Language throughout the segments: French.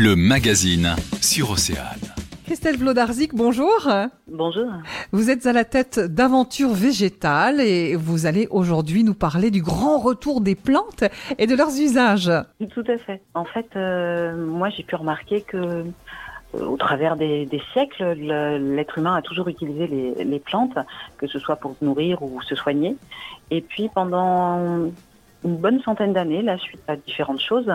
Le magazine sur Océane. Christelle Vlodarzik, bonjour. Bonjour. Vous êtes à la tête d'Aventure Végétale et vous allez aujourd'hui nous parler du grand retour des plantes et de leurs usages. Tout à fait. En fait, euh, moi j'ai pu remarquer que euh, au travers des, des siècles, le- l'être humain a toujours utilisé les, les plantes, que ce soit pour se nourrir ou se soigner. Et puis pendant une bonne centaine d'années, là, suite à différentes choses,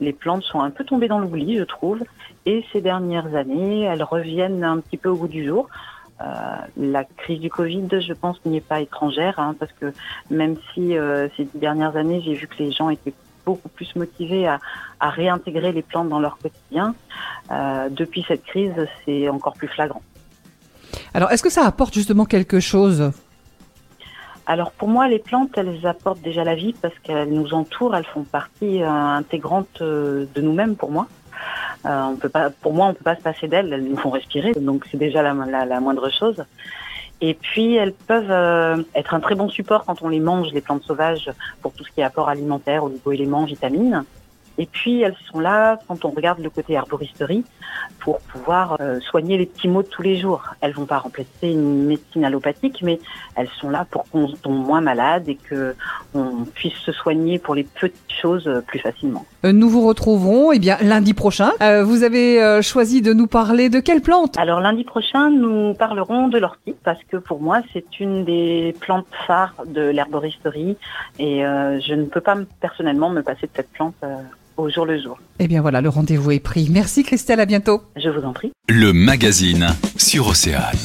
les plantes sont un peu tombées dans l'oubli, je trouve. Et ces dernières années, elles reviennent un petit peu au goût du jour. Euh, la crise du Covid, je pense, n'y est pas étrangère, hein, parce que même si euh, ces dernières années, j'ai vu que les gens étaient beaucoup plus motivés à, à réintégrer les plantes dans leur quotidien, euh, depuis cette crise, c'est encore plus flagrant. Alors, est-ce que ça apporte justement quelque chose? Alors pour moi, les plantes, elles apportent déjà la vie parce qu'elles nous entourent, elles font partie euh, intégrante euh, de nous-mêmes pour moi. Euh, peut pas, pour moi, on peut pas se passer d'elles, elles nous font respirer, donc c'est déjà la, la, moindre chose. Et puis elles peuvent être un très bon support quand on les mange, les plantes sauvages, pour tout ce qui est apport alimentaire, oligo-éléments, vitamines. Et puis elles sont là quand on regarde le côté herboristerie pour pouvoir euh, soigner les petits maux de tous les jours. Elles vont pas remplacer une médecine allopathique, mais elles sont là pour qu'on tombe moins malade et que on puisse se soigner pour les petites choses euh, plus facilement. Euh, Nous vous retrouverons eh bien, lundi prochain. Euh, vous avez euh, choisi de nous parler de quelle plante? Alors lundi prochain, nous parlerons de l'ortie parce que pour moi, c'est une des plantes phares de l'herboristerie et je ne peux pas me- personnellement me passer de cette plante au jour le jour. Eh bien voilà, le rendez-vous est pris. Merci Christelle, à bientôt. Je vous en prie. Le magazine sur Océane.